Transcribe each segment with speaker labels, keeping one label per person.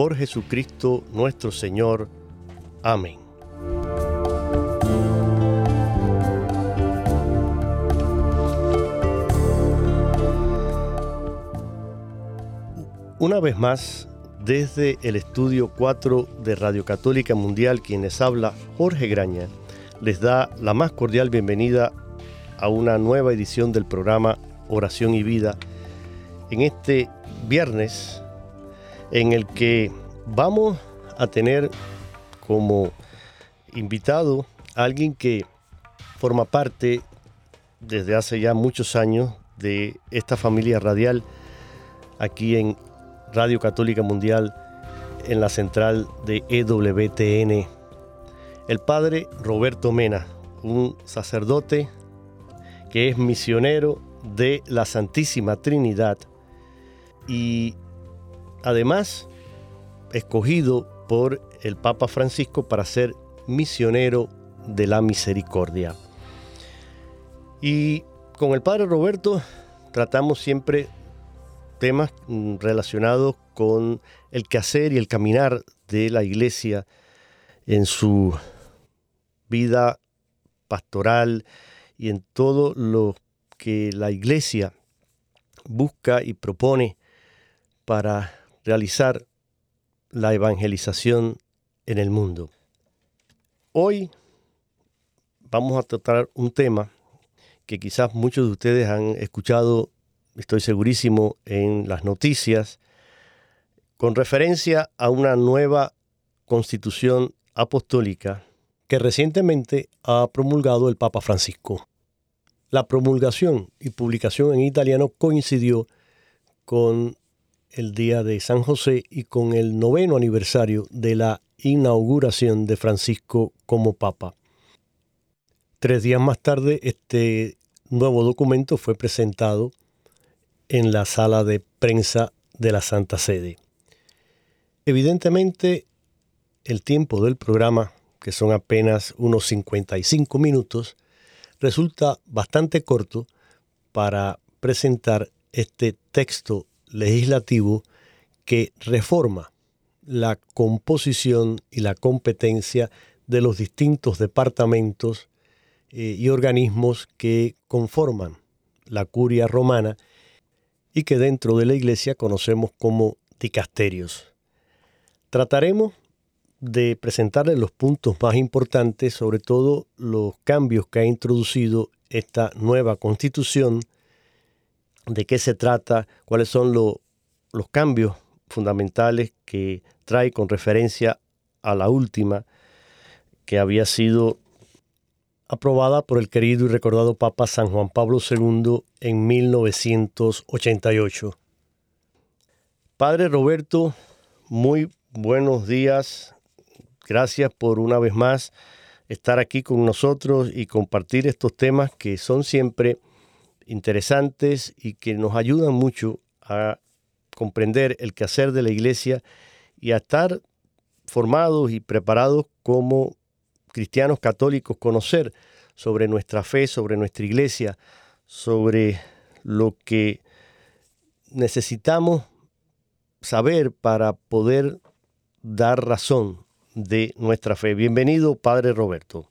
Speaker 1: por Jesucristo nuestro Señor. Amén. Una vez más, desde el estudio 4 de Radio Católica Mundial, quienes habla Jorge Graña, les da la más cordial bienvenida a una nueva edición del programa Oración y Vida en este viernes en el que vamos a tener como invitado a alguien que forma parte desde hace ya muchos años de esta familia radial aquí en Radio Católica Mundial en la central de EWTN. El padre Roberto Mena, un sacerdote que es misionero de la Santísima Trinidad y además escogido por el Papa Francisco para ser misionero de la misericordia. Y con el Padre Roberto tratamos siempre temas mm, relacionados con el quehacer y el caminar de la iglesia en su vida pastoral y en todo lo que la iglesia busca y propone para realizar la evangelización en el mundo. Hoy vamos a tratar un tema que quizás muchos de ustedes han escuchado, estoy segurísimo, en las noticias, con referencia a una nueva constitución apostólica que recientemente ha promulgado el Papa Francisco. La promulgación y publicación en italiano coincidió con el día de San José y con el noveno aniversario de la inauguración de Francisco como Papa. Tres días más tarde, este nuevo documento fue presentado en la sala de prensa de la Santa Sede. Evidentemente, el tiempo del programa, que son apenas unos 55 minutos, resulta bastante corto para presentar este texto legislativo que reforma la composición y la competencia de los distintos departamentos eh, y organismos que conforman la curia romana y que dentro de la iglesia conocemos como dicasterios. Trataremos de presentarles los puntos más importantes, sobre todo los cambios que ha introducido esta nueva constitución de qué se trata, cuáles son los cambios fundamentales que trae con referencia a la última que había sido aprobada por el querido y recordado Papa San Juan Pablo II en 1988. Padre Roberto, muy buenos días. Gracias por una vez más estar aquí con nosotros y compartir estos temas que son siempre interesantes y que nos ayudan mucho a comprender el quehacer de la iglesia y a estar formados y preparados como cristianos católicos conocer sobre nuestra fe, sobre nuestra iglesia, sobre lo que necesitamos saber para poder dar razón de nuestra fe. Bienvenido, Padre Roberto.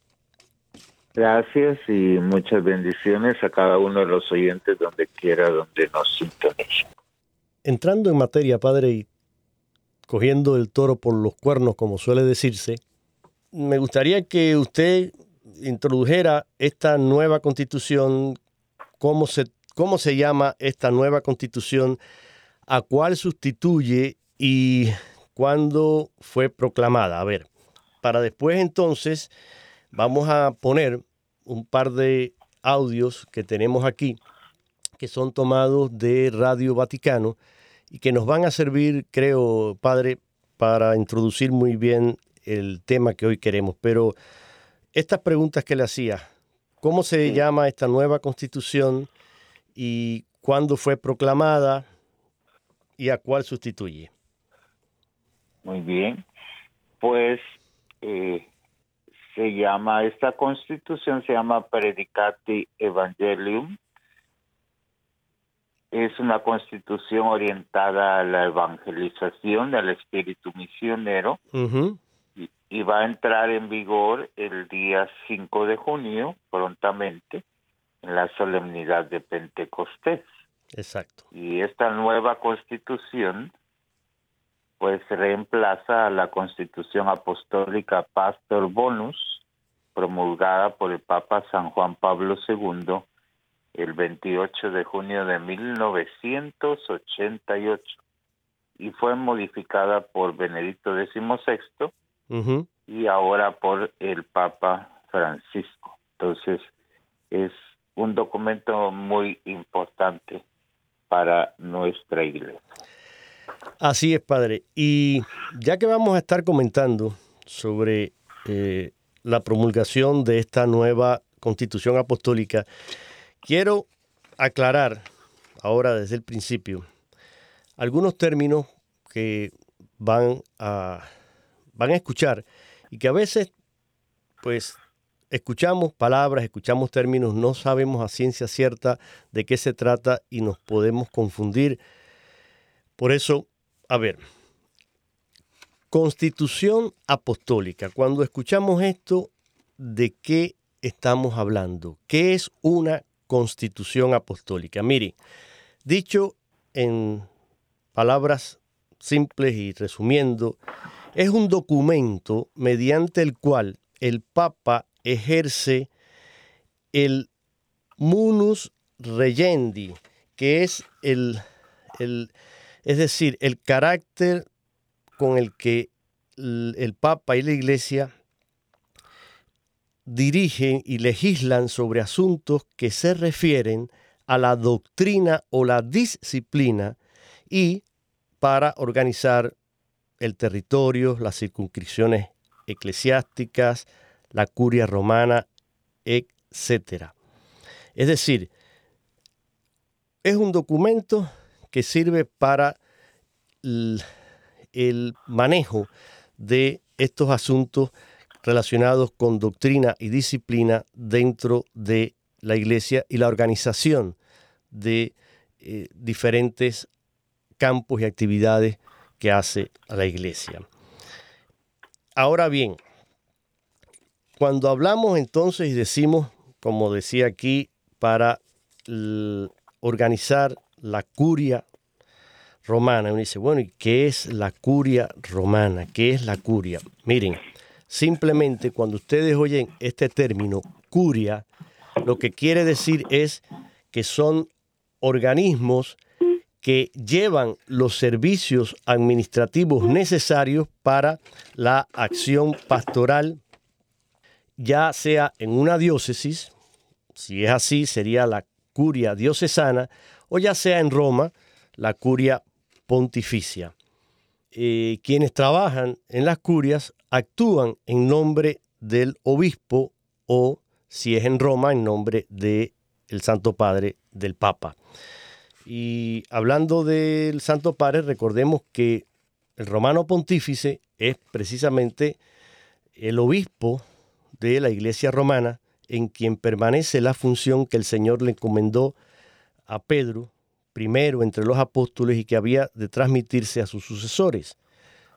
Speaker 2: Gracias y muchas bendiciones a cada uno de los oyentes donde quiera, donde nos sintonicen.
Speaker 1: Entrando en materia, Padre, y cogiendo el toro por los cuernos, como suele decirse, me gustaría que usted introdujera esta nueva constitución, cómo se, cómo se llama esta nueva constitución, a cuál sustituye y cuándo fue proclamada. A ver, para después entonces vamos a poner un par de audios que tenemos aquí, que son tomados de Radio Vaticano y que nos van a servir, creo, Padre, para introducir muy bien el tema que hoy queremos. Pero estas preguntas que le hacía, ¿cómo se llama esta nueva constitución y cuándo fue proclamada y a cuál sustituye?
Speaker 2: Muy bien, pues eh, se llama, esta constitución se llama Predicati Evangelium. Es una constitución orientada a la evangelización del espíritu misionero y va a entrar en vigor el día 5 de junio, prontamente, en la solemnidad de Pentecostés.
Speaker 1: Exacto.
Speaker 2: Y esta nueva constitución pues reemplaza a la constitución apostólica Pastor Bonus, promulgada por el Papa San Juan Pablo II el 28 de junio de 1988 y fue modificada por Benedicto XVI y ahora por el Papa Francisco. Entonces, es un documento muy importante para nuestra iglesia.
Speaker 1: Así es, padre. Y ya que vamos a estar comentando sobre eh, la promulgación de esta nueva constitución apostólica, quiero aclarar ahora desde el principio algunos términos que van a van a escuchar y que a veces, pues, escuchamos palabras, escuchamos términos, no sabemos a ciencia cierta de qué se trata y nos podemos confundir. Por eso, a ver, constitución apostólica. Cuando escuchamos esto, ¿de qué estamos hablando? ¿Qué es una constitución apostólica? Mire, dicho en palabras simples y resumiendo, es un documento mediante el cual el Papa ejerce el munus regendi, que es el, es decir, el carácter con el que el, Papa y la Iglesia dirigen y legislan sobre asuntos que se refieren a la doctrina o la disciplina y para organizar el territorio, las circunscripciones eclesiásticas, la curia romana, etc. Es decir, es un documento que sirve para el, manejo de estos asuntos relacionados con doctrina y disciplina dentro de la iglesia y la organización de eh, diferentes campos y actividades que hace la iglesia. Ahora bien, cuando hablamos entonces y decimos, como decía aquí, para organizar la curia romana, uno dice, bueno, ¿y qué es la curia romana? ¿Qué es la curia? Miren, simplemente cuando ustedes oyen este término curia, lo que quiere decir es que son organismos que llevan los servicios administrativos necesarios para la acción pastoral, ya sea en una diócesis, si es así sería la curia diocesana, o ya sea en Roma, la curia pontificia. Eh, quienes trabajan en las curias actúan en nombre del obispo o, si es en Roma, en nombre del Santo Padre del Papa. Y hablando del Santo Padre, recordemos que el romano pontífice es precisamente el obispo de la iglesia romana en quien permanece la función que el Señor le encomendó a Pedro, primero entre los apóstoles y que había de transmitirse a sus sucesores.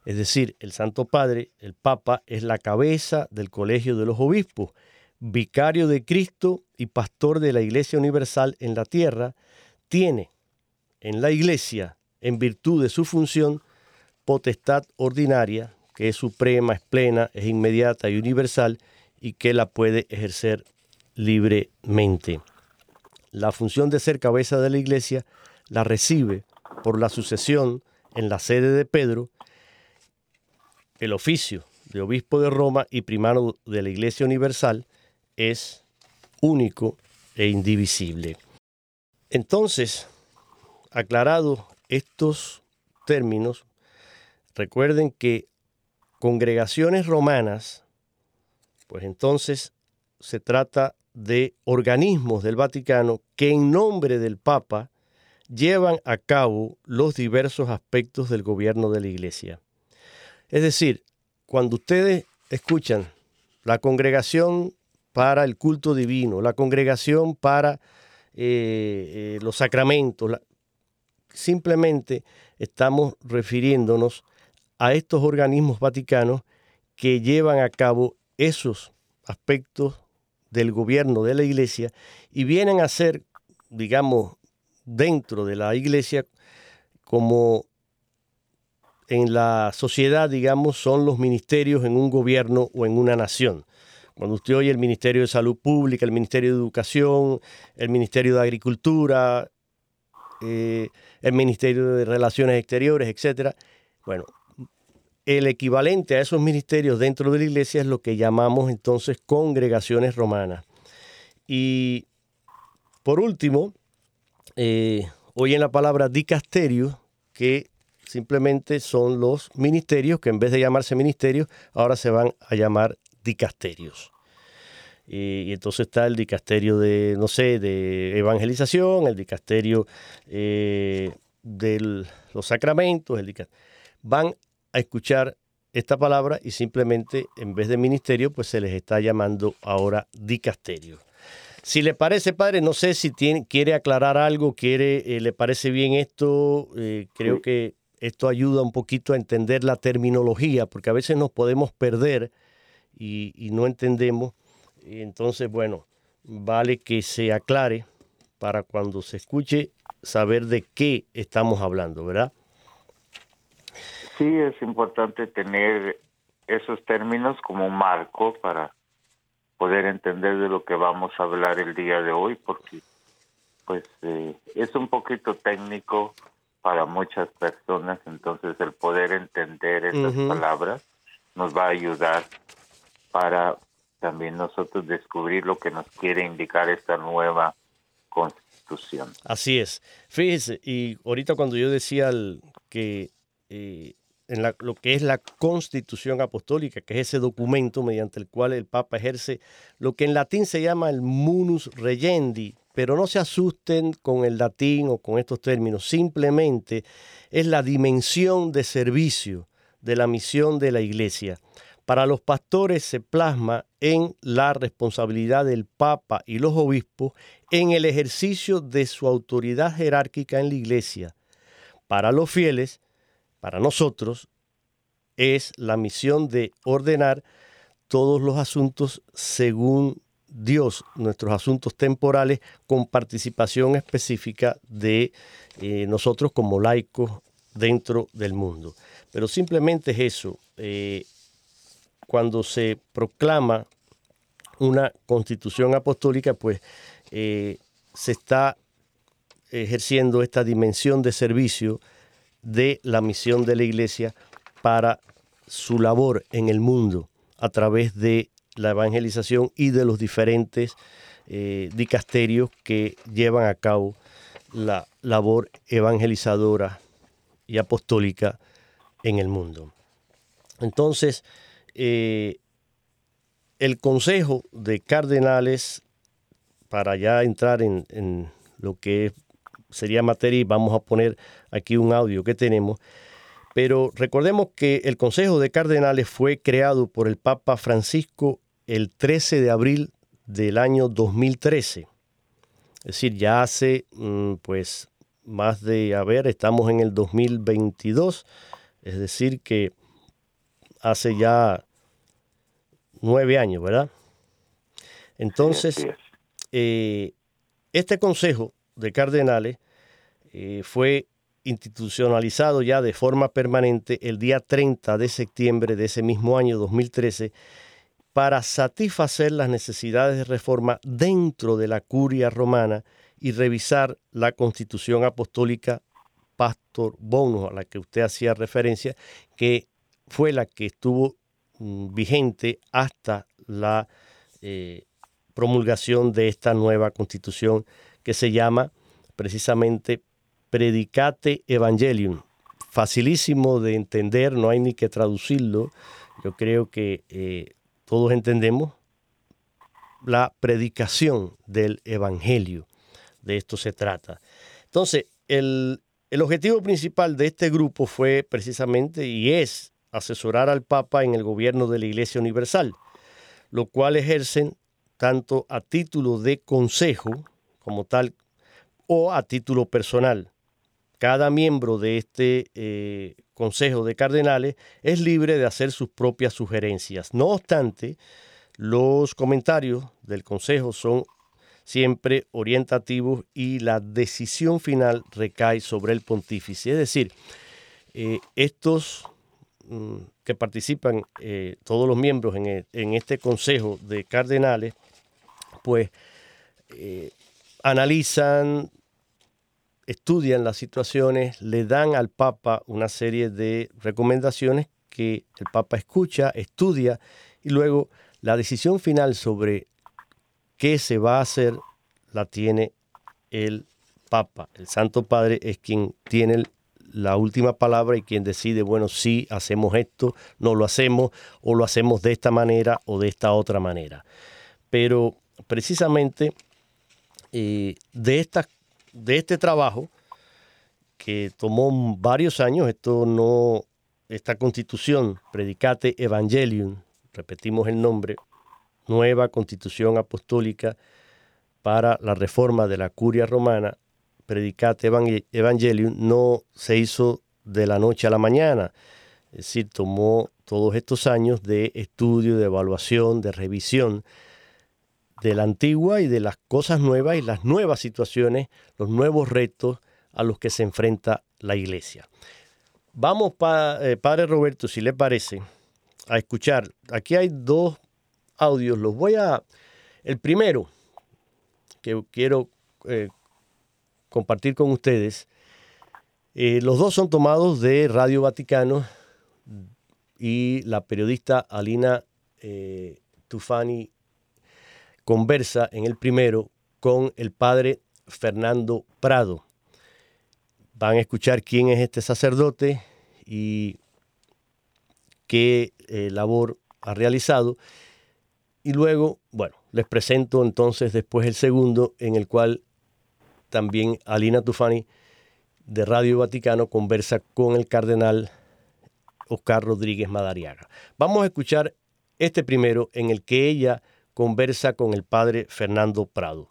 Speaker 1: Es decir, el Santo Padre, el Papa, es la cabeza del colegio de los obispos, vicario de Cristo y pastor de la Iglesia Universal en la tierra, tiene en la Iglesia, en virtud de su función, potestad ordinaria, que es suprema, es plena, es inmediata y universal, y que la puede ejercer libremente. La función de ser cabeza de la Iglesia la recibe por la sucesión en la sede de Pedro el oficio de obispo de Roma y primado de la Iglesia Universal es único e indivisible. Entonces, aclarados estos términos, recuerden que congregaciones romanas, pues entonces se trata de organismos del Vaticano que en nombre del Papa llevan a cabo los diversos aspectos del gobierno de la Iglesia. Es decir, cuando ustedes escuchan la congregación para el culto divino, la congregación para eh, eh, los sacramentos, simplemente estamos refiriéndonos a estos organismos vaticanos que llevan a cabo esos aspectos del gobierno de la iglesia y vienen a ser, digamos, dentro de la iglesia como en la sociedad, digamos, son los ministerios en un gobierno o en una nación. Cuando usted oye el Ministerio de Salud Pública, el Ministerio de Educación, el Ministerio de Agricultura, eh, el Ministerio de Relaciones Exteriores, etc. Bueno, el equivalente a esos ministerios dentro de la iglesia es lo que llamamos entonces congregaciones romanas. Y por último, eh, oyen la palabra dicasterio, que Simplemente son los ministerios que en vez de llamarse ministerios, ahora se van a llamar dicasterios. Y, entonces está el dicasterio de, no sé, de evangelización, el dicasterio eh, de los sacramentos, el van a escuchar esta palabra y simplemente en vez de ministerio, pues se les está llamando ahora dicasterio. Si le parece, padre, no sé si tiene, quiere aclarar algo, quiere, eh, le parece bien esto, eh, creo que esto ayuda un poquito a entender la terminología, porque a veces nos podemos perder y, no entendemos. Entonces, bueno, vale que se aclare para cuando se escuche saber de qué estamos hablando, ¿verdad?
Speaker 2: Sí, es importante tener esos términos como marco para poder entender de lo que vamos a hablar el día de hoy, porque pues eh, es un poquito técnico para muchas personas, entonces el poder entender esas palabras nos va a ayudar para también nosotros descubrir lo que nos quiere indicar esta nueva constitución.
Speaker 1: Así es. Fíjese, y ahorita cuando yo decía que eh, en lo que es la constitución apostólica, que es ese documento mediante el cual el Papa ejerce lo que en latín se llama el munus regendi, pero no se asusten con el latín o con estos términos, simplemente es la dimensión de servicio de la misión de la iglesia. Para los pastores se plasma en la responsabilidad del Papa y los obispos en el ejercicio de su autoridad jerárquica en la iglesia. Para los fieles, para nosotros, es la misión de ordenar todos los asuntos según Dios nuestros asuntos temporales con participación específica de eh, nosotros como laicos dentro del mundo. Pero simplemente es eso. Eh, cuando se proclama una constitución apostólica, pues eh, se está ejerciendo esta dimensión de servicio de la misión de la iglesia para su labor en el mundo a través de la evangelización y de los diferentes eh, dicasterios que llevan a cabo la labor evangelizadora y apostólica en el mundo. Entonces, eh, el Consejo de Cardenales, para ya entrar en, en lo que sería materia, y vamos a poner aquí un audio que tenemos, Pero recordemos que el Consejo de Cardenales fue creado por el Papa Francisco el 13 de abril del año 2013. Es decir, ya hace mm, pues más de, a ver, estamos en el 2022, es decir que hace ya nueve años, ¿verdad? Entonces, eh, este Consejo de Cardenales eh, fue institucionalizado ya de forma permanente el día 30 de septiembre de ese mismo año 2013 para satisfacer las necesidades de reforma dentro de la curia romana y revisar la constitución apostólica Pastor Bonus, a la que usted hacía referencia, que fue la que estuvo mm, vigente hasta la eh, promulgación de esta nueva constitución que se llama precisamente Predicate Evangelium. Facilísimo de entender, no hay ni que traducirlo. Yo creo que eh, todos entendemos la predicación del Evangelio. De esto se trata. Entonces, el, el objetivo principal de este grupo fue precisamente y es asesorar al Papa en el gobierno de la Iglesia Universal, lo cual ejercen tanto a título de consejo como tal o a título personal cada miembro de este eh, Consejo de Cardenales es libre de hacer sus propias sugerencias. No obstante, los comentarios del Consejo son siempre orientativos y la decisión final recae sobre el pontífice. Es decir, eh, estos mm, que participan, eh, todos los miembros en, en, este Consejo de Cardenales, pues analizan, estudian las situaciones, le dan al Papa una serie de recomendaciones que el Papa escucha, estudia y luego la decisión final sobre qué se va a hacer la tiene el Papa. El Santo Padre es quien tiene la última palabra y quien decide, bueno, si hacemos esto, no lo hacemos, o lo hacemos de esta manera o de esta otra manera. Pero precisamente eh, de estas de este trabajo, que tomó varios años, esto no, esta constitución, Predicate Evangelium, repetimos el nombre, nueva constitución apostólica para la reforma de la curia romana, Predicate Evangelium, no se hizo de la noche a la mañana, es decir, tomó todos estos años de estudio, de evaluación, de revisión, de la antigua y de las cosas nuevas y las nuevas situaciones, los nuevos retos a los que se enfrenta la iglesia. Vamos, eh, Padre Roberto, si le parece, a escuchar. Aquí hay dos audios, los voy a... El primero que quiero eh, compartir con ustedes, eh, los dos son tomados de Radio Vaticano y la periodista Alina Tufani conversa en el primero con el padre Fernando Prado. Van a escuchar quién es este sacerdote y qué eh, labor ha realizado. Y luego, bueno, les presento entonces después el segundo en el cual también Alina Tufani de Radio Vaticano conversa con el cardenal Oscar Rodríguez Madariaga. Vamos a escuchar este primero en el que ella conversa con el padre Fernando Prado.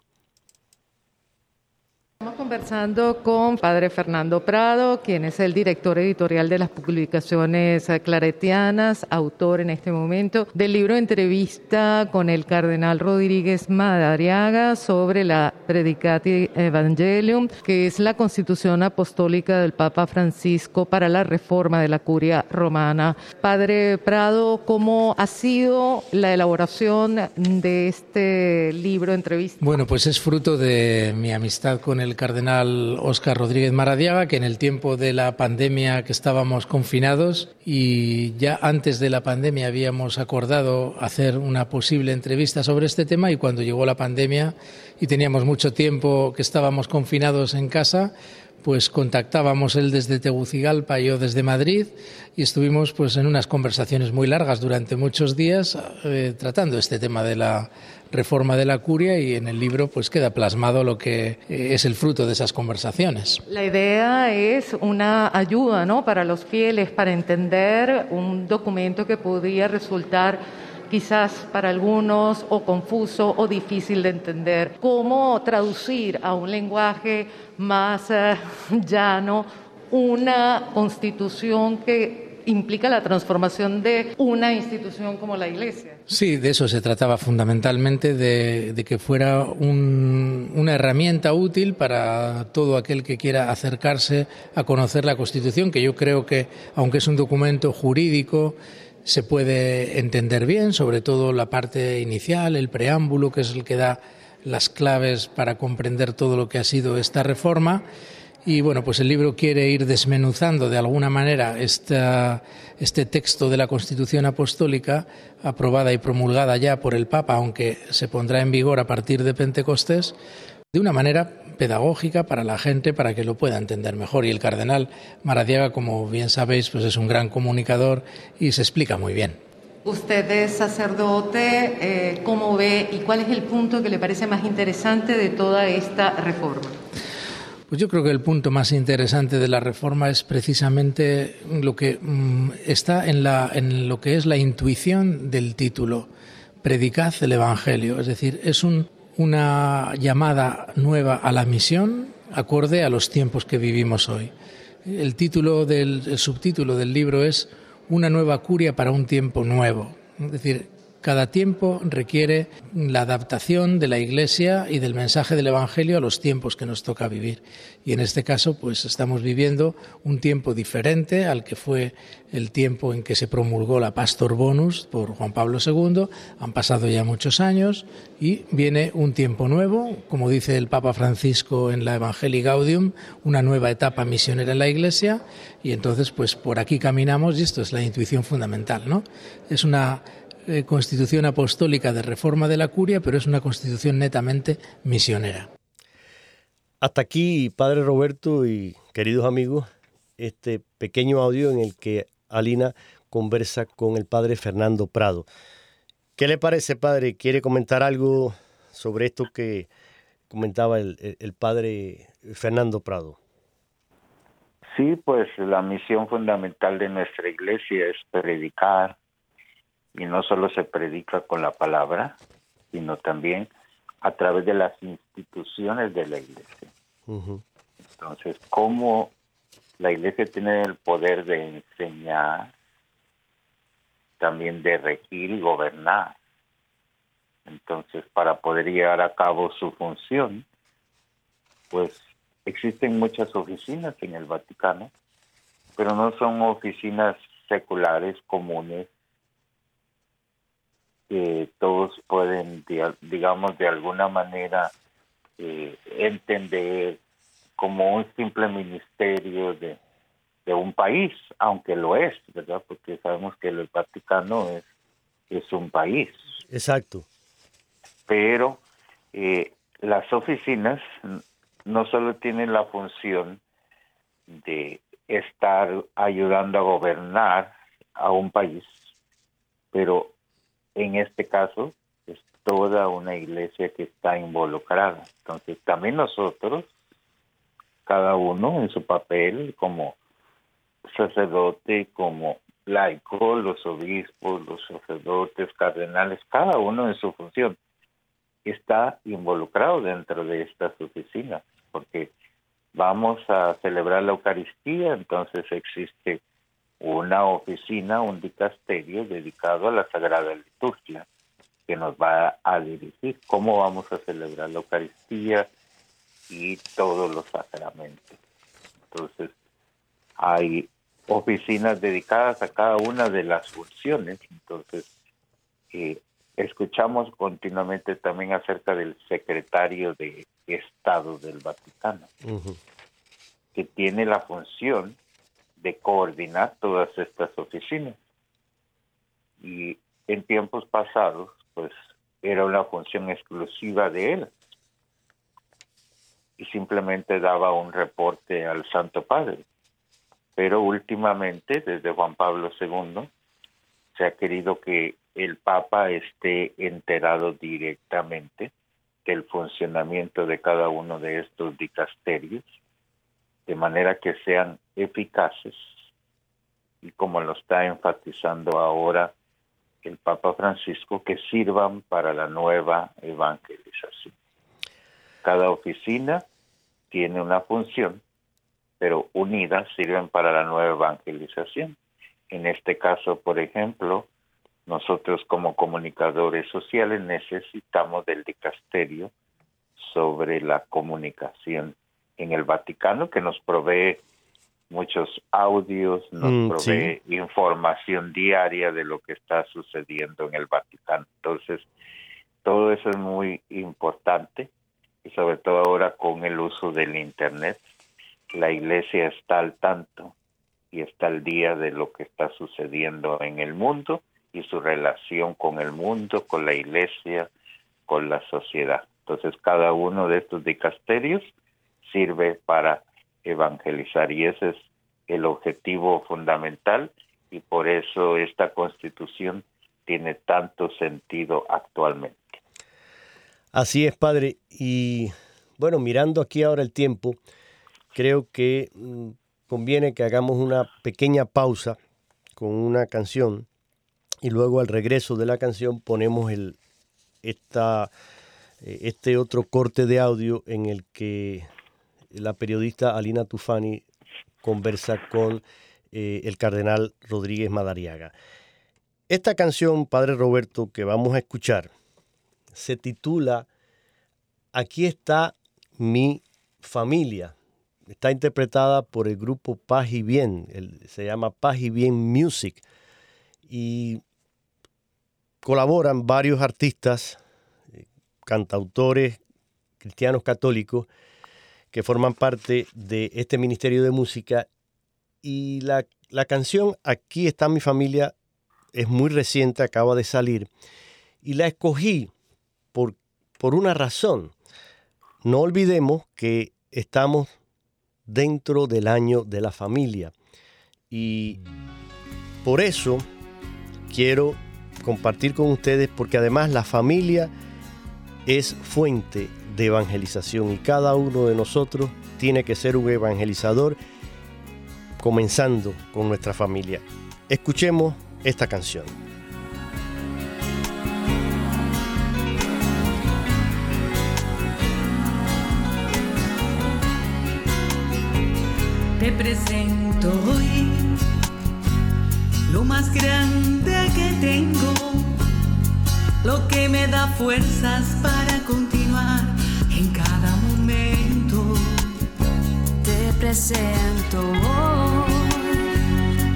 Speaker 3: Estamos conversando con Padre Fernando Prado, quien es el director editorial de las publicaciones claretianas, autor en este momento del libro Entrevista con el Cardenal Rodríguez Madariaga sobre la Predicati Evangelium, que es la constitución apostólica del Papa Francisco para la reforma de la curia romana. Padre Prado, ¿cómo ha sido la elaboración de este libro Entrevista?
Speaker 4: Bueno, pues es fruto de mi amistad con el cardenal Óscar Rodríguez Maradiaga, que en el tiempo de la pandemia que estábamos confinados y ya antes de la pandemia habíamos acordado hacer una posible entrevista sobre este tema y cuando llegó la pandemia y teníamos mucho tiempo que estábamos confinados en casa, pues contactábamos él desde Tegucigalpa y yo desde Madrid y estuvimos pues en unas conversaciones muy largas durante muchos días eh, tratando este tema de la reforma de la curia y en el libro pues queda plasmado lo que eh, es el fruto de esas conversaciones.
Speaker 3: La idea es una ayuda ¿no? para los fieles para entender un documento que podría resultar quizás para algunos o confuso o difícil de entender. ¿Cómo traducir a un lenguaje más eh, llano una constitución que implica la transformación de una institución como la Iglesia.
Speaker 4: Sí, de eso se trataba fundamentalmente, de, que fuera una herramienta útil para todo aquel que quiera acercarse a conocer la Constitución, que yo creo que, aunque es un documento jurídico, se puede entender bien, sobre todo la parte inicial, el preámbulo, que es el que da las claves para comprender todo lo que ha sido esta reforma. Y bueno, pues el libro quiere ir desmenuzando de alguna manera este texto de la Constitución Apostólica, aprobada y promulgada ya por el Papa, aunque se pondrá en vigor a partir de Pentecostés, de una manera pedagógica para la gente, para que lo pueda entender mejor. Y el cardenal Maradiaga, como bien sabéis, pues es un gran comunicador y se explica muy bien.
Speaker 3: Usted es sacerdote, eh, ¿cómo ve y cuál es el punto que le parece más interesante de toda esta reforma?
Speaker 4: Pues yo creo que el punto más interesante de la reforma es precisamente lo que mm, está en, la, en lo que es la intuición del título, Predicad el Evangelio. Es decir, es un, una llamada nueva a la misión acorde a los tiempos que vivimos hoy. El título del el subtítulo del libro es Una nueva curia para un tiempo nuevo. Es decir, cada tiempo requiere la adaptación de la Iglesia y del mensaje del Evangelio a los tiempos que nos toca vivir. Y en este caso, pues estamos viviendo un tiempo diferente al que fue el tiempo en que se promulgó la Pastor Bonus por Juan Pablo II. Han pasado ya muchos años y viene un tiempo nuevo, como dice el Papa Francisco en la Evangelii Gaudium, una nueva etapa misionera en la Iglesia. Y entonces, pues por aquí caminamos y esto es la intuición fundamental, ¿no? Es una eh, constitución apostólica de reforma de la curia, pero es una constitución netamente misionera.
Speaker 1: Hasta aquí, Padre Roberto y queridos amigos, este pequeño audio en el que Alina conversa con el Padre Fernando Prado. ¿Qué le parece, Padre? ¿Quiere comentar algo sobre esto que comentaba el, el Padre Fernando Prado?
Speaker 2: Sí, pues la misión fundamental de nuestra iglesia es predicar, y no solo se predica con la palabra, sino también a través de las instituciones de la iglesia. Entonces, ¿cómo la iglesia tiene el poder de enseñar, también de regir y gobernar? Entonces, para poder llevar a cabo su función, pues existen muchas oficinas en el Vaticano, pero no son oficinas seculares comunes todos pueden, digamos, de alguna manera eh, entender como un simple ministerio de, un país, aunque lo es, ¿verdad? Porque sabemos que el Vaticano es, es un país.
Speaker 1: Exacto.
Speaker 2: Pero eh, las oficinas no solo tienen la función de estar ayudando a gobernar a un país, pero en este caso es toda una iglesia que está involucrada. Entonces también nosotros, cada uno en su papel como sacerdote, como laico, los obispos, los sacerdotes, cardenales, cada uno en su función, está involucrado dentro de estas oficinas, porque vamos a celebrar la Eucaristía, entonces existe una oficina, un dicasterio dedicado a la Sagrada Liturgia, que nos va a dirigir cómo vamos a celebrar la Eucaristía y todos los sacramentos. Entonces, hay oficinas dedicadas a cada una de las funciones, entonces eh, escuchamos continuamente también acerca del secretario de Estado del Vaticano, que tiene la función de coordinar todas estas oficinas. Y en tiempos pasados, pues era una función exclusiva de él. y simplemente daba un reporte al Santo Padre. Pero últimamente, desde Juan Pablo II, se ha querido que el Papa esté enterado directamente del funcionamiento de cada uno de estos dicasterios, de manera que sean eficaces y como lo está enfatizando ahora el Papa Francisco, que sirvan para la nueva evangelización. Cada oficina tiene una función, pero unidas sirven para la nueva evangelización. En este caso, por ejemplo, nosotros como comunicadores sociales necesitamos del dicasterio sobre la comunicación en el Vaticano que nos provee muchos audios, nos mm, provee información diaria de lo que está sucediendo en el Vaticano. Entonces, todo eso es muy importante y sobre todo ahora con el uso del Internet, la iglesia está al tanto y está al día de lo que está sucediendo en el mundo y su relación con el mundo, con la iglesia, con la sociedad. Entonces cada uno de estos dicasterios sirve para evangelizar y ese es el objetivo fundamental y por eso esta constitución tiene tanto sentido actualmente.
Speaker 1: Así es, padre. Y bueno, mirando aquí ahora el tiempo, creo que mm, conviene que hagamos una pequeña pausa con una canción y luego al regreso de la canción ponemos el, esta, eh, este otro corte de audio en el que la periodista Alina Tufani conversa con eh, el cardenal Rodríguez Madariaga. Esta canción, Padre Roberto, que vamos a escuchar, se titula Aquí está mi familia. Está interpretada por el grupo Paz y Bien, se llama Paz y Bien Music. Y colaboran varios artistas, eh, cantautores cristianos católicos que forman parte de este Ministerio de Música. Y la, canción Aquí está mi familia es muy reciente, acaba de salir. Y la escogí por, por una razón. No olvidemos que estamos dentro del año de la familia. Y por eso quiero compartir con ustedes porque además la familia es fuente de evangelización y cada uno de nosotros tiene que ser un evangelizador comenzando con nuestra familia. Escuchemos esta canción.
Speaker 5: Te presento hoy lo más grande que tengo, lo que me da fuerzas para continuar en cada momento.
Speaker 6: Te presento hoy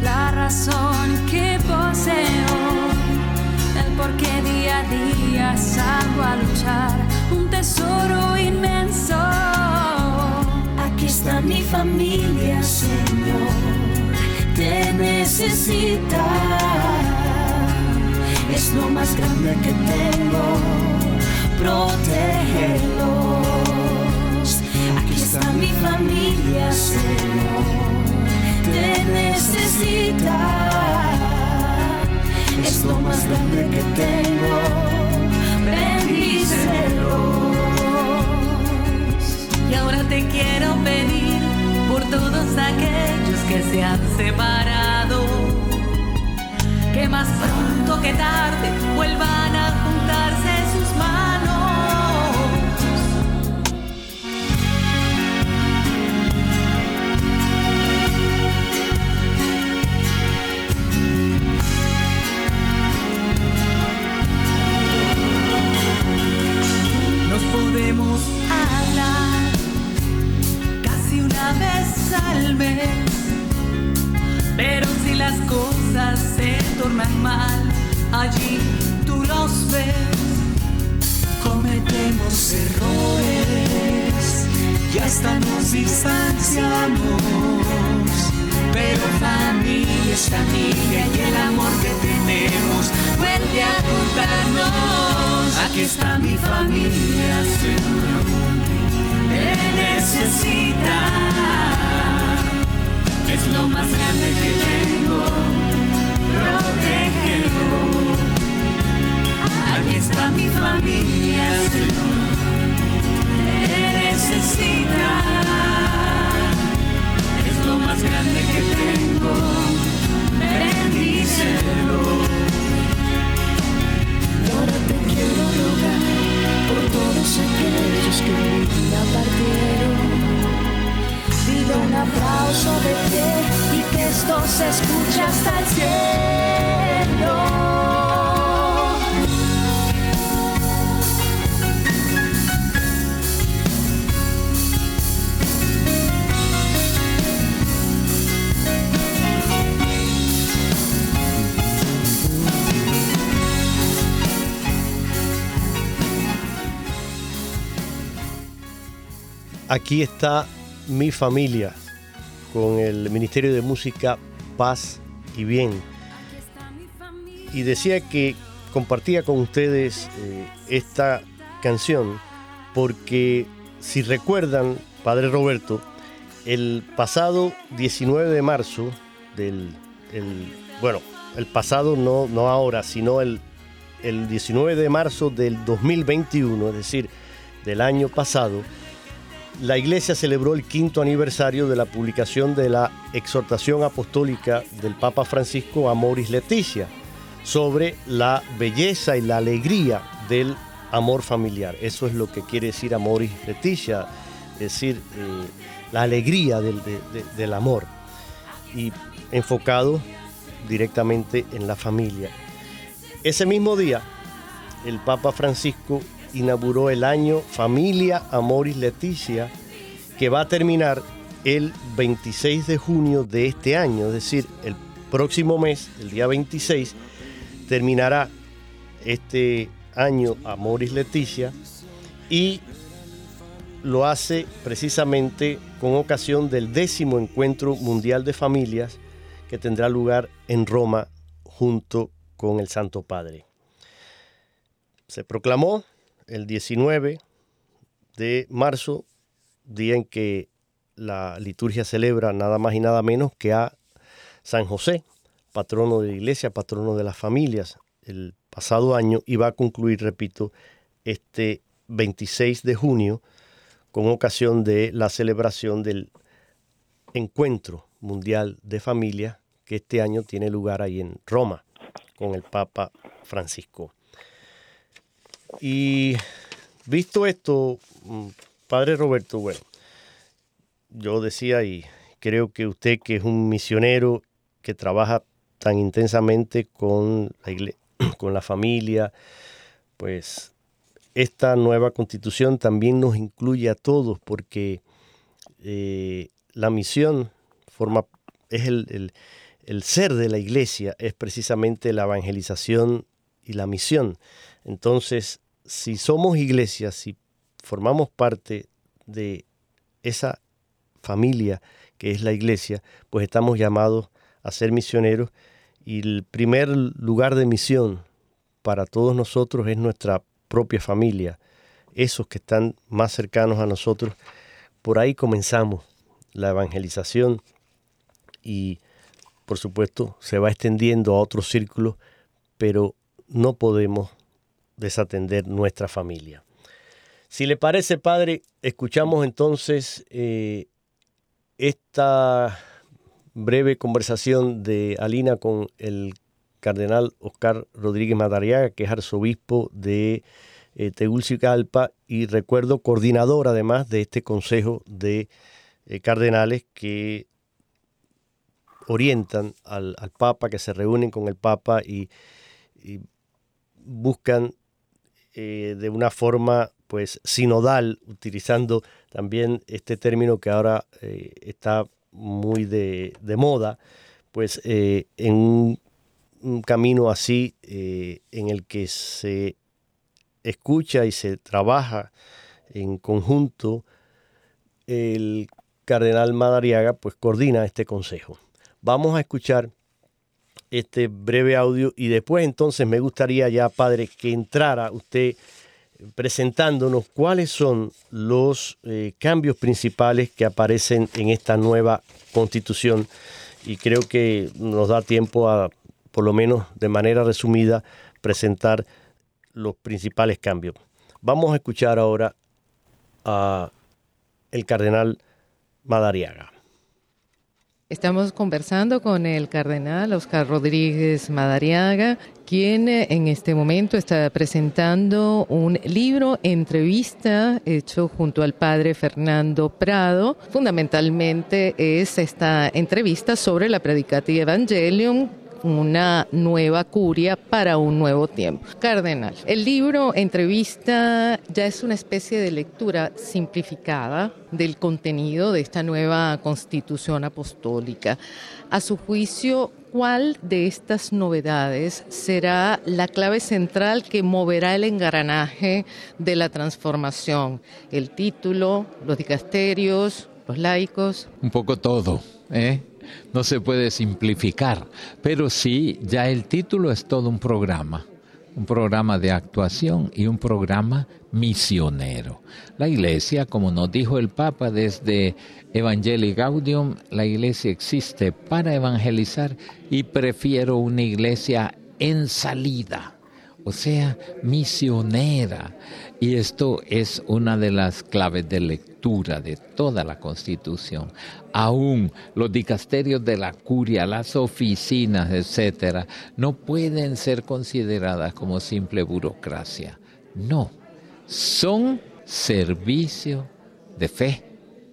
Speaker 6: la razón que poseo, el por qué día a día salgo a luchar, un tesoro inmenso. Aquí está mi familia, Señor te necesita. Es lo más grande que tengo, protegerlos. Aquí está mi familia, Señor, te necesita. Es lo más grande que tengo, bendícelos.
Speaker 5: Y ahora te quiero pedir por todos aquellos que se han separado, que más pronto que tarde vuelvan a juntarse podemos hablar casi una vez al mes pero si las cosas se tornan mal, allí tú los ves.
Speaker 7: Cometemos errores, ya hasta nos distanciamos. Pero familia es familia y el amor que tenemos vuelve a juntarnos. Aquí está mi familia, Señor, te necesita. Es lo más grande que tengo, protegerlo. Aquí está mi familia, Señor, te necesita. Lo más grande que tengo, bendícelo.
Speaker 6: Ahora te quiero rogar por todos aquellos que mi vida partieron. Pido un aplauso de pie y que esto se escuche hasta el cielo.
Speaker 1: Aquí está mi familia con el Ministerio de Música Paz y Bien. Y decía que compartía con ustedes eh, esta canción porque si recuerdan, Padre Roberto, el pasado 19 de marzo del, el, bueno, el pasado no, no ahora, sino el, el 19 de marzo del 2021, es decir, del año pasado, la Iglesia celebró el quinto aniversario de la publicación de la exhortación apostólica del Papa Francisco a Moris Leticia sobre la belleza y la alegría del amor familiar. Eso es lo que quiere decir Amoris Leticia, es decir, eh, la alegría del, de, de, del amor y enfocado directamente en la familia. Ese mismo día, el Papa Francisco inauguró el año Familia Amoris Leticia, que va a terminar el 26 de junio de este año, es decir, el próximo mes, el día 26, terminará este año Amoris Leticia y lo hace precisamente con ocasión del décimo encuentro mundial de familias que tendrá lugar en Roma junto con el Santo Padre. Se proclamó el 19 de marzo, día en que la liturgia celebra nada más y nada menos que a San José, patrono de la iglesia, patrono de las familias, el pasado año y va a concluir, repito, este 26 de junio con ocasión de la celebración del Encuentro Mundial de Familias que este año tiene lugar ahí en Roma con el Papa Francisco. Y visto esto, mm, Padre Roberto, bueno, yo decía y creo que usted que es un misionero que trabaja tan intensamente con la, iglesia, con la familia, pues esta nueva constitución también nos incluye a todos porque eh, la misión forma, es el, el, el ser de la iglesia, es precisamente la evangelización y la misión. Entonces, si somos iglesia, si formamos parte de esa familia que es la iglesia, pues estamos llamados a ser misioneros y el primer lugar de misión para todos nosotros es nuestra propia familia, esos que están más cercanos a nosotros. Por ahí comenzamos la evangelización y por supuesto se va extendiendo a otros círculos, pero no podemos desatender nuestra familia. Si le parece, Padre, escuchamos entonces eh, esta breve conversación de Alina con el cardenal Oscar Rodríguez Madariaga, que es arzobispo de eh, Tegucigalpa y recuerdo coordinador además de este consejo de eh, cardenales que orientan al, al, Papa, que se reúnen con el Papa y, y buscan eh, de una forma pues sinodal, utilizando también este término que ahora eh, está muy de, de moda, pues eh, en un, un, camino así en el que se escucha y se trabaja en conjunto, el cardenal Madariaga pues coordina este consejo. Vamos a escuchar este breve audio y después entonces me gustaría ya, padre, que entrara usted presentándonos cuáles son los eh, cambios principales que aparecen en esta nueva constitución y creo que nos da tiempo a, por lo menos de manera resumida, presentar los principales cambios. Vamos a escuchar ahora a el cardenal Madariaga.
Speaker 3: Estamos conversando con el cardenal Oscar Rodríguez Madariaga, quien eh, en este momento está presentando un libro, entrevista, hecho junto al padre Fernando Prado. Fundamentalmente es esta entrevista sobre la Predicati Evangelium una nueva curia para un nuevo tiempo. Cardenal, el libro entrevista ya es una especie de lectura simplificada del contenido de esta nueva constitución apostólica. A su juicio, ¿cuál de estas novedades será la clave central que moverá el engranaje de la transformación? ¿El título, los dicasterios, los laicos?
Speaker 8: Un poco todo, ¿eh? No se puede simplificar, pero sí, ya el título es todo un programa, un programa de actuación y un programa misionero. La iglesia, como nos dijo el Papa desde Evangelii Gaudium, la iglesia existe para evangelizar y prefiero una iglesia en salida o sea, misionera. Y esto es una de las claves de lectura de toda la Constitución. Aún los dicasterios de la curia, las oficinas, etcétera, no pueden ser consideradas como simple burocracia. No, son servicio de fe,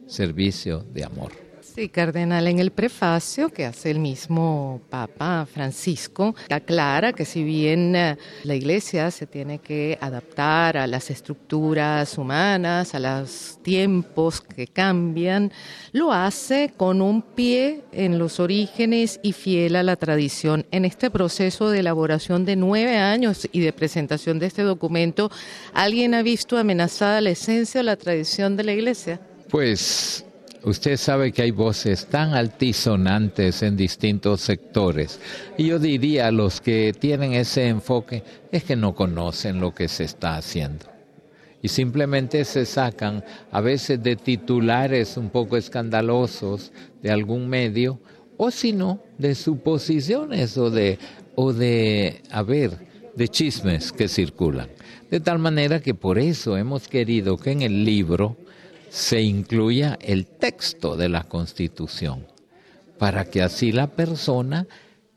Speaker 8: servicio de amor.
Speaker 3: Sí, cardenal, en el prefacio que hace el mismo Papa Francisco, aclara que si bien eh, la Iglesia se tiene que adaptar a las estructuras humanas, a los tiempos que cambian, lo hace con un pie en los orígenes y fiel a la tradición. En este proceso de elaboración de nueve años y de presentación de este documento, ¿alguien ha visto amenazada la esencia o la tradición de la Iglesia?
Speaker 8: Pues Usted sabe que hay voces tan altisonantes en distintos sectores. Y yo diría a los que tienen ese enfoque es que no conocen lo que se está haciendo. Y simplemente se sacan a veces de titulares un poco escandalosos de algún medio, o si no, de suposiciones o de, o de, a ver, de chismes que circulan. De tal manera que por eso hemos querido que en el libro se incluya el texto de la Constitución, para que así la persona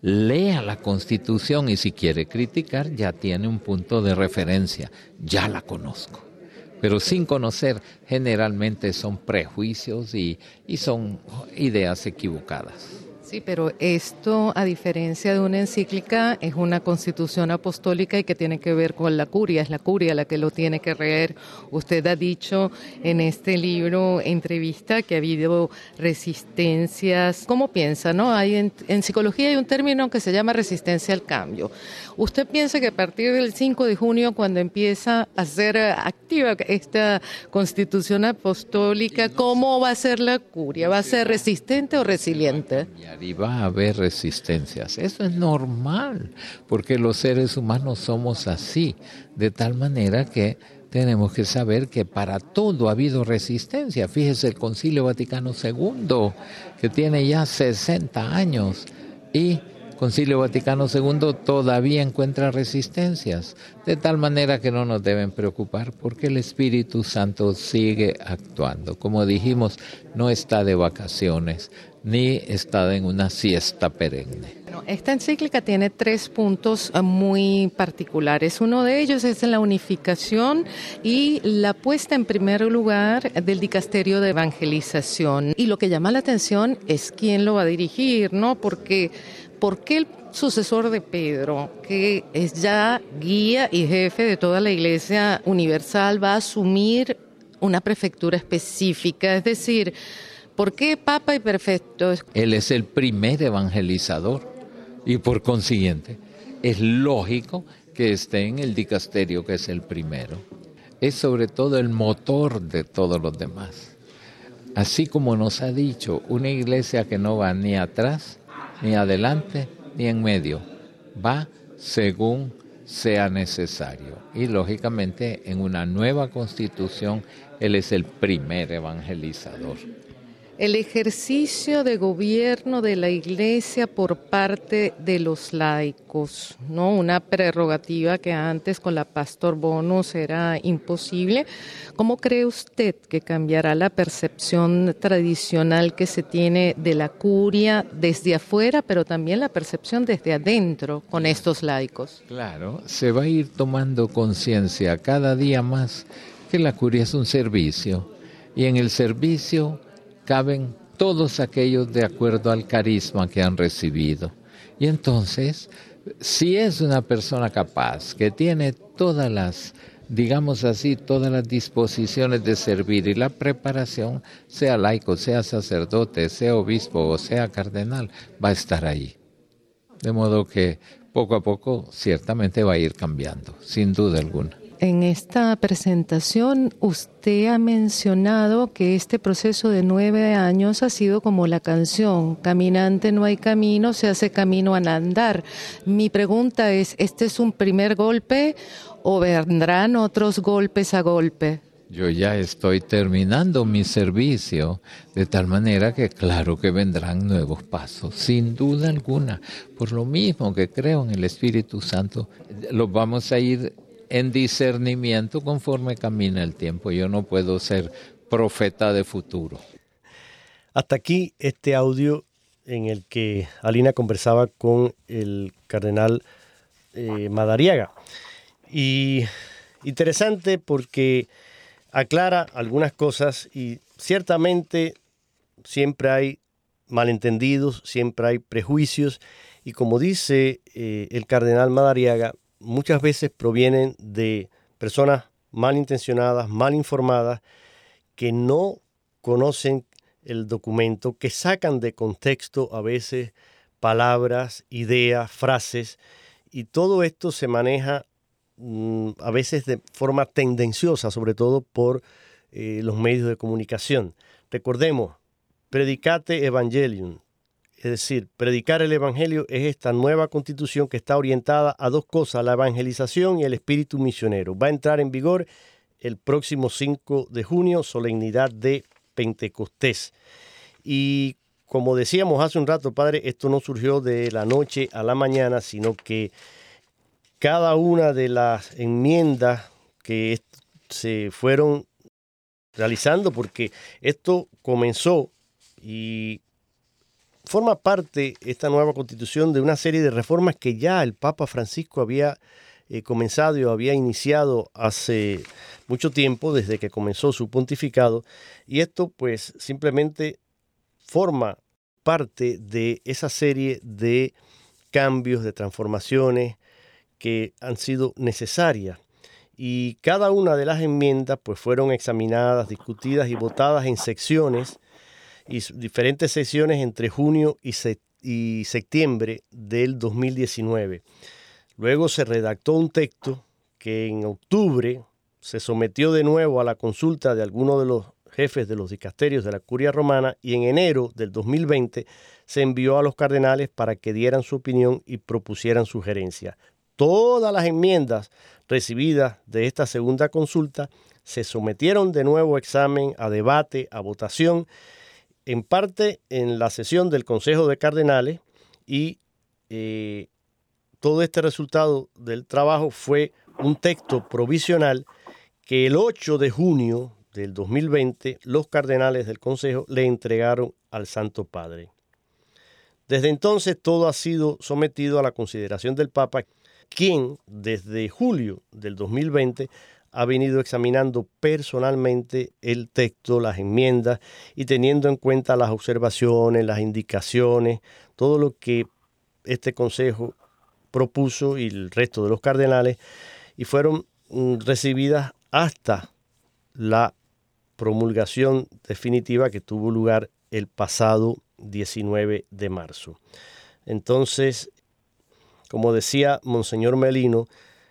Speaker 8: lea la Constitución y si quiere criticar ya tiene un punto de referencia, ya la conozco. Pero sin conocer generalmente son prejuicios y, y son ideas equivocadas.
Speaker 3: Sí, pero esto, a diferencia de una encíclica, es una constitución apostólica y que tiene que ver con la curia, es la curia la que lo tiene que leer. Usted ha dicho en este libro, entrevista, que ha habido resistencias. ¿Cómo piensa? No? Hay en, psicología hay un término que se llama resistencia al cambio. ¿Usted piensa que a partir del 5 de junio, cuando empieza a ser activa esta constitución apostólica, cómo va a ser la curia? ¿Va a ser resistente o resiliente?
Speaker 8: Y va a haber resistencias. Eso es normal, porque los seres humanos somos así, de tal manera que tenemos que saber que para todo ha habido resistencia. Fíjese el Concilio Vaticano II, que tiene ya 60 años, y Concilio Vaticano II todavía encuentra resistencias, de tal manera que no nos deben preocupar porque el Espíritu Santo sigue actuando. Como dijimos, no está de vacaciones, ni está en una siesta perenne.
Speaker 3: esta encíclica tiene tres puntos eh, muy particulares. Uno de ellos es la unificación y la puesta en primer lugar del dicasterio de evangelización. Y lo que llama la atención es quién lo va a dirigir, ¿no? Porque, ¿por qué el sucesor de Pedro, que es ya guía y jefe de toda la Iglesia Universal, va a asumir una prefectura específica? Es decir, ¿Por qué Papa y Perfecto?
Speaker 8: Él es el primer evangelizador y por consiguiente es lógico que esté en el dicasterio que es el primero. Es sobre todo el motor de todos los demás. Así como nos ha dicho, una iglesia que no va ni atrás, ni adelante, ni en medio, va según sea necesario. Y lógicamente en una nueva constitución, Él es el primer evangelizador.
Speaker 3: El ejercicio de gobierno de la Iglesia por parte de los laicos, ¿no? Una prerrogativa que antes con la Pastor Bonus era imposible. ¿Cómo cree usted que cambiará la percepción tradicional que se tiene de la curia desde afuera, pero también la percepción desde adentro con estos laicos?
Speaker 8: Claro, se va a ir tomando conciencia cada día más que la curia es un servicio y en el servicio caben todos aquellos de acuerdo al carisma que han recibido. Y entonces, si es una persona capaz, que tiene todas las, digamos así, todas las disposiciones de servir y la preparación, sea laico, sea sacerdote, sea obispo o sea cardenal, va a estar ahí. De modo que poco a poco ciertamente va a ir cambiando, sin duda alguna.
Speaker 3: En esta presentación usted ha mencionado que este proceso de nueve años ha sido como la canción, caminante no hay camino, se hace camino al andar. Mi pregunta es, ¿este es un primer golpe o vendrán otros golpes a golpe?
Speaker 8: Yo ya estoy terminando mi servicio, de tal manera que claro que vendrán nuevos pasos, sin duda alguna. Por lo mismo que creo en el Espíritu Santo, los vamos a ir en discernimiento conforme camina el tiempo. Yo no puedo ser profeta de futuro.
Speaker 1: Hasta aquí este audio en el que Alina conversaba con el cardenal eh, Madariaga. Y interesante porque aclara algunas cosas y ciertamente siempre hay malentendidos, siempre hay prejuicios y como dice eh, el cardenal Madariaga, muchas veces provienen de personas malintencionadas, mal informadas, que no conocen el documento, que sacan de contexto a veces palabras, ideas, frases, y todo esto se maneja mm, a veces de forma tendenciosa, sobre todo por eh, los medios de comunicación. Recordemos, predicate evangelium, es decir, predicar el Evangelio es esta nueva constitución que está orientada a dos cosas, la evangelización y el espíritu misionero. Va a entrar en vigor el próximo 5 de junio, solemnidad de Pentecostés. Y como decíamos hace un rato, Padre, esto no surgió de la noche a la mañana, sino que cada una de las enmiendas que se fueron realizando, porque esto comenzó y forma parte esta nueva constitución de una serie de reformas que ya el Papa Francisco había eh, comenzado y había iniciado hace mucho tiempo, desde que comenzó su pontificado, y esto pues simplemente forma parte de esa serie de cambios, de transformaciones que han sido necesarias. Y cada una de las enmiendas pues fueron examinadas, discutidas y votadas en secciones y diferentes sesiones entre junio y, septiembre del 2019. Luego se redactó un texto que en octubre se sometió de nuevo a la consulta de algunos de los jefes de los dicasterios de la curia romana y en enero del 2020 se envió a los cardenales para que dieran su opinión y propusieran sugerencias. Todas las enmiendas recibidas de esta segunda consulta se sometieron de nuevo a examen, a debate, a votación en parte en la sesión del Consejo de Cardenales y eh, todo este resultado del trabajo fue un texto provisional que el 8 de junio del 2020 los cardenales del Consejo le entregaron al Santo Padre. Desde entonces todo ha sido sometido a la consideración del Papa, quien desde julio del 2020 ha venido examinando personalmente el texto, las enmiendas y teniendo en cuenta las observaciones, las indicaciones, todo lo que este Consejo propuso y el resto de los cardenales, y fueron mm, recibidas hasta la promulgación definitiva que tuvo lugar el pasado 19 de marzo. Entonces, como decía Monseñor Melino,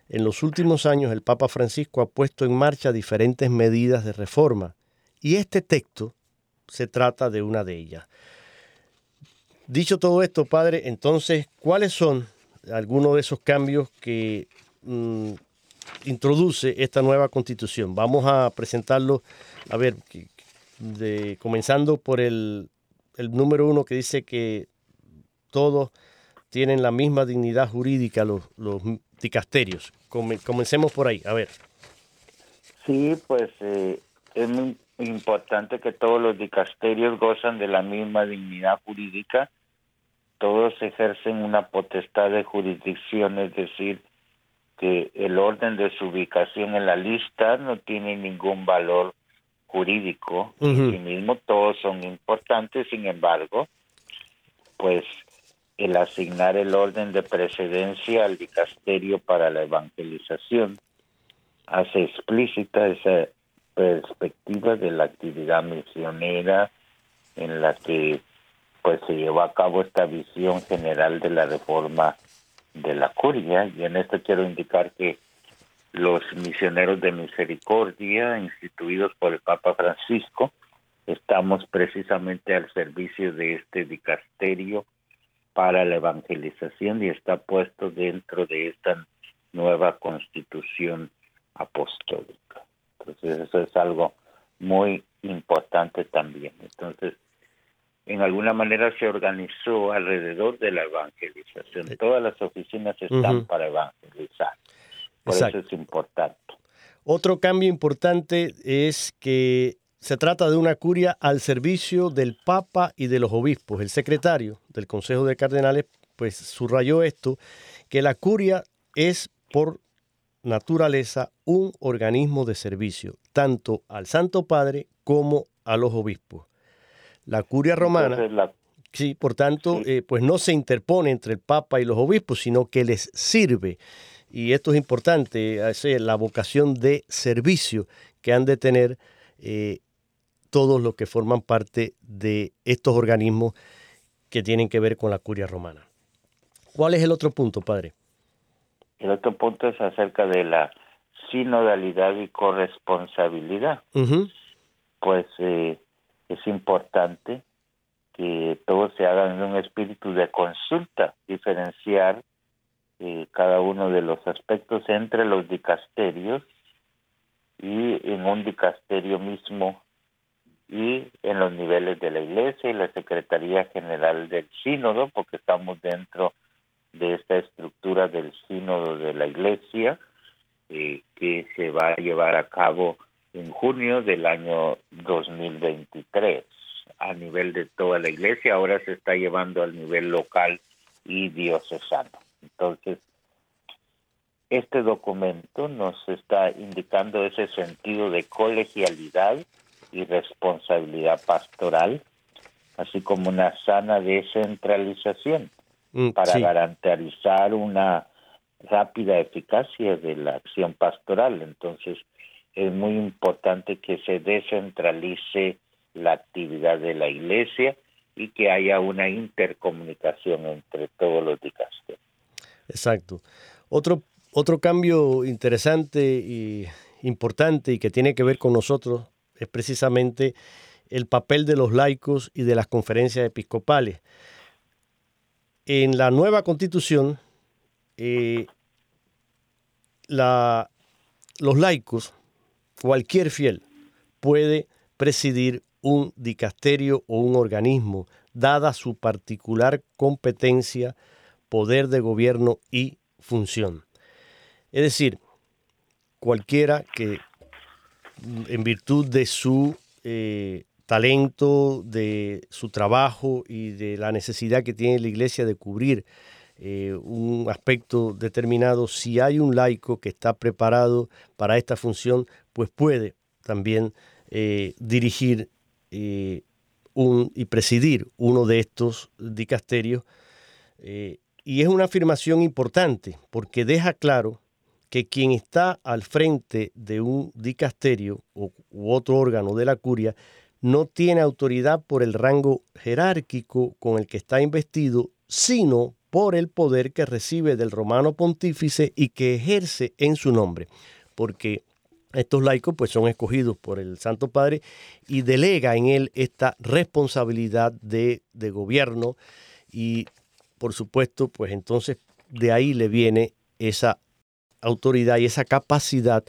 Speaker 1: en los últimos años el Papa Francisco ha puesto en marcha diferentes medidas de reforma y este texto se trata de una de ellas. Dicho todo esto, Padre, entonces, ¿cuáles son algunos de esos cambios que mm, introduce esta nueva constitución? Vamos a presentarlo, a ver, comenzando por el, el número uno que dice que todos tienen la misma dignidad jurídica los, los dicasterios. Comencemos por ahí, a ver.
Speaker 2: Sí, pues eh, es muy importante que todos los dicasterios gozan de la misma dignidad jurídica, todos ejercen una potestad de jurisdicción, es decir, que el orden de su ubicación en la lista no tiene ningún valor jurídico en sí mismo, todos son importantes, sin embargo, pues el asignar el orden de precedencia al dicasterio para la evangelización. Hace explícita esa perspectiva de la actividad misionera en la que pues se llevó a cabo esta visión general de la reforma de la curia. Y en esto quiero indicar que los misioneros de misericordia instituidos por el Papa Francisco estamos precisamente al servicio de este dicasterio para la evangelización y está puesto dentro de esta nueva constitución apostólica. Entonces eso es algo muy importante también. Entonces, en alguna manera se organizó alrededor de la evangelización. Todas las oficinas están para evangelizar. Por eso es importante.
Speaker 1: Otro cambio importante es que se trata de una curia al servicio del Papa y de los obispos. El secretario del Consejo de Cardenales pues subrayó esto, que la curia es por naturaleza un organismo de servicio, tanto al Santo Padre como a los obispos. La curia romana, sí, por tanto, eh, pues no se interpone entre el Papa y los obispos, sino que les sirve. Y esto es importante, la vocación de servicio que han de tener eh, todos los que forman parte de estos organismos que tienen que ver con la curia romana. ¿Cuál es el otro punto, padre?
Speaker 2: El otro punto es acerca de la sinodalidad y corresponsabilidad. Pues eh, es importante que todo se haga en un espíritu de consulta, diferenciar eh, cada uno de los aspectos entre los dicasterios y en un dicasterio mismo y en los niveles de la Iglesia y la Secretaría General del Sínodo, porque estamos dentro de esta estructura del Sínodo de la Iglesia, eh, que se va a llevar a cabo en junio del año 2023 a nivel de toda la Iglesia, ahora se está llevando al nivel local y diocesano. Entonces, este documento nos está indicando ese sentido de colegialidad y responsabilidad pastoral, así como una sana descentralización mm, para garantizar una rápida eficacia de la acción pastoral. Entonces, es muy importante que se descentralice la actividad de la iglesia y que haya una intercomunicación entre todos los dicasterios.
Speaker 1: Exacto. Otro, otro cambio interesante y importante y que tiene que ver con nosotros es precisamente el papel de los laicos y de las conferencias episcopales. En la nueva constitución, eh, la, los laicos, cualquier fiel, puede presidir un dicasterio o un organismo, dada su particular competencia, poder de gobierno y función. Es decir, cualquiera que en virtud de su eh, talento, de su trabajo y de la necesidad que tiene la iglesia de cubrir eh, un aspecto determinado, si hay un laico que está preparado para esta función, pues puede también eh, dirigir y presidir uno de estos dicasterios. y es una afirmación importante porque deja claro que quien está al frente de un dicasterio u otro órgano de la curia no tiene autoridad por el rango jerárquico con el que está investido, sino por el poder que recibe del romano pontífice y que ejerce en su nombre, porque estos laicos pues son escogidos por el Santo Padre y delega en él esta responsabilidad de, de gobierno y por supuesto pues entonces de ahí le viene esa autoridad y esa capacidad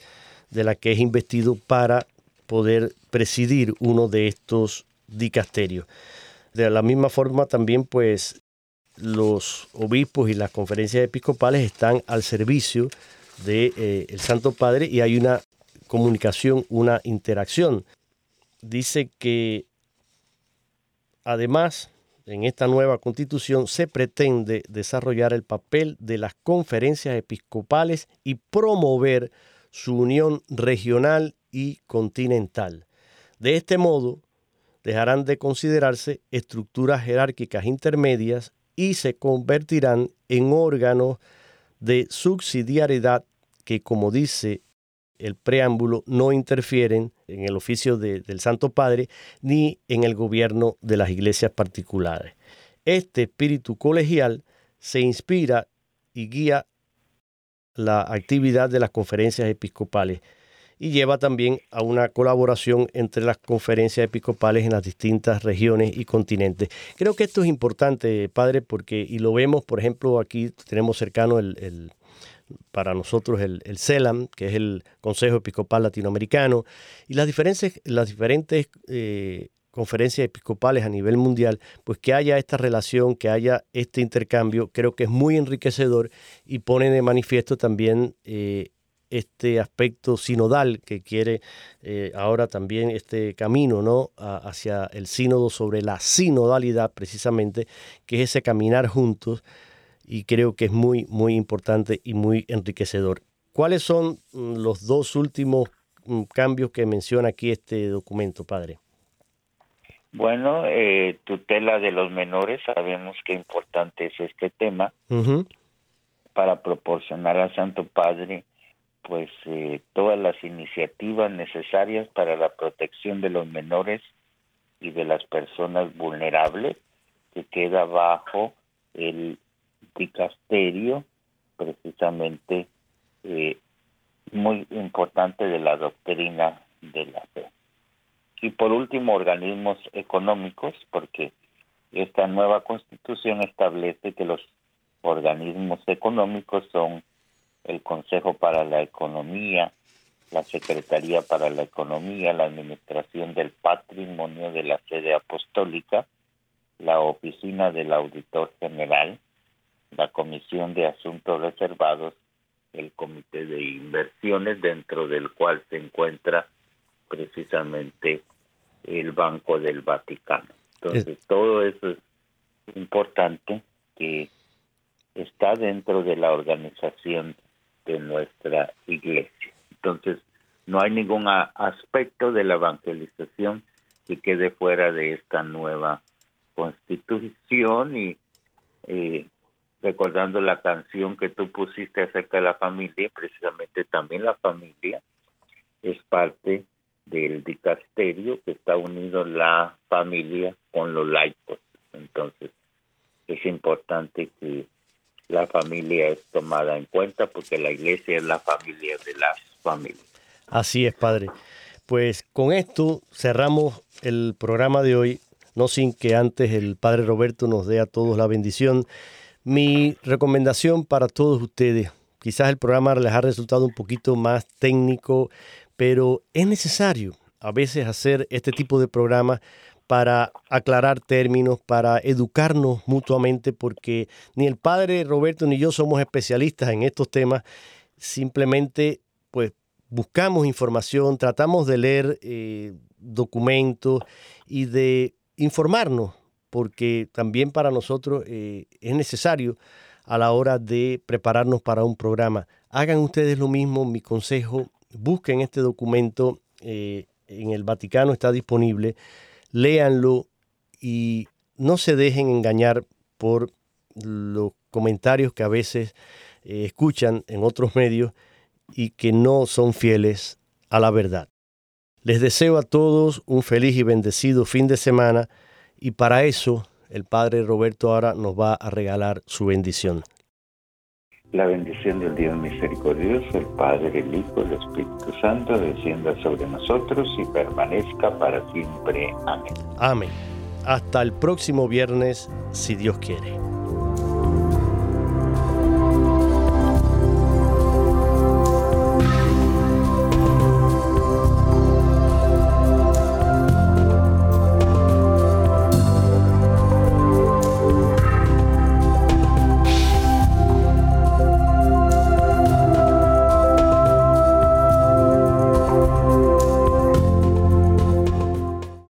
Speaker 1: de la que es investido para poder presidir uno de estos dicasterios. De la misma forma también pues los obispos y las conferencias episcopales están al servicio del de, eh, Santo Padre y hay una comunicación, una interacción. Dice que además en esta nueva constitución se pretende desarrollar el papel de las conferencias episcopales y promover su unión regional y continental. De este modo, dejarán de considerarse estructuras jerárquicas intermedias y se convertirán en órganos de subsidiariedad que, como dice el preámbulo, no interfieren en el oficio del Santo Padre ni en el gobierno de las iglesias particulares. Este espíritu colegial se inspira y guía la actividad de las conferencias episcopales y lleva también a una colaboración entre las conferencias episcopales en las distintas regiones y continentes. Creo que esto es importante, padre, porque, y lo vemos, por ejemplo, aquí tenemos cercano el, para nosotros el, CELAM, que es el Consejo Episcopal Latinoamericano, y las, diferentes, las diferentes eh, conferencias episcopales a nivel mundial, pues que haya esta relación, que haya este intercambio, creo que es muy enriquecedor y pone de manifiesto también eh, este aspecto sinodal que quiere eh, ahora también este camino ¿no? hacia el sínodo sobre la sinodalidad precisamente, que es ese caminar juntos y creo que es muy, muy importante y muy enriquecedor. ¿Cuáles son mm, los dos últimos mm, cambios que menciona aquí este documento, padre?
Speaker 2: Bueno, eh, tutela de los menores, sabemos qué importante es este tema para proporcionar al Santo Padre pues eh, todas las iniciativas necesarias para la protección de los menores y de las personas vulnerables que queda bajo el dicasterio precisamente eh, muy importante de la doctrina de la fe. Y por último, organismos económicos, porque esta nueva constitución establece que los organismos económicos son el Consejo para la Economía, la Secretaría para la Economía, la Administración del Patrimonio de la Sede Apostólica, la Oficina del Auditor General, la Comisión de Asuntos Reservados, el Comité de Inversiones, dentro del cual se encuentra precisamente el Banco del Vaticano. Entonces, todo eso es importante que está dentro de la organización de nuestra iglesia. Entonces, no hay ningún aspecto de la evangelización que quede fuera de esta nueva constitución y eh, recordando la canción que tú pusiste acerca de la familia, precisamente también la familia es parte del dicasterio que está unido la familia con los laicos. Entonces, es importante que la familia es tomada en cuenta porque la iglesia es la familia de las familias.
Speaker 1: Así es, Padre. Pues con esto cerramos el programa de hoy, no sin que antes el Padre Roberto nos dé a todos la bendición. Mi recomendación para todos ustedes, quizás el programa les ha resultado un poquito más técnico, pero es necesario a veces hacer este tipo de programas para aclarar términos, para educarnos mutuamente, porque ni el padre Roberto ni yo somos especialistas en estos temas, simplemente pues buscamos información, tratamos de leer eh, documentos y de informarnos, porque también para nosotros eh, es necesario a la hora de prepararnos para un programa. Hagan ustedes lo mismo, mi consejo, busquen este documento, eh, en el Vaticano está disponible léanlo y no se dejen engañar por los comentarios que a veces eh, escuchan en otros medios y que no son fieles a la verdad. Les deseo a todos un feliz y bendecido fin de semana y para eso el Padre Roberto ahora nos va a regalar su bendición.
Speaker 2: La bendición del Dios misericordioso, el Padre, el Hijo, el Espíritu Santo, descienda sobre nosotros y permanezca para siempre. Amén.
Speaker 1: Amén. Hasta el próximo viernes, si Dios quiere.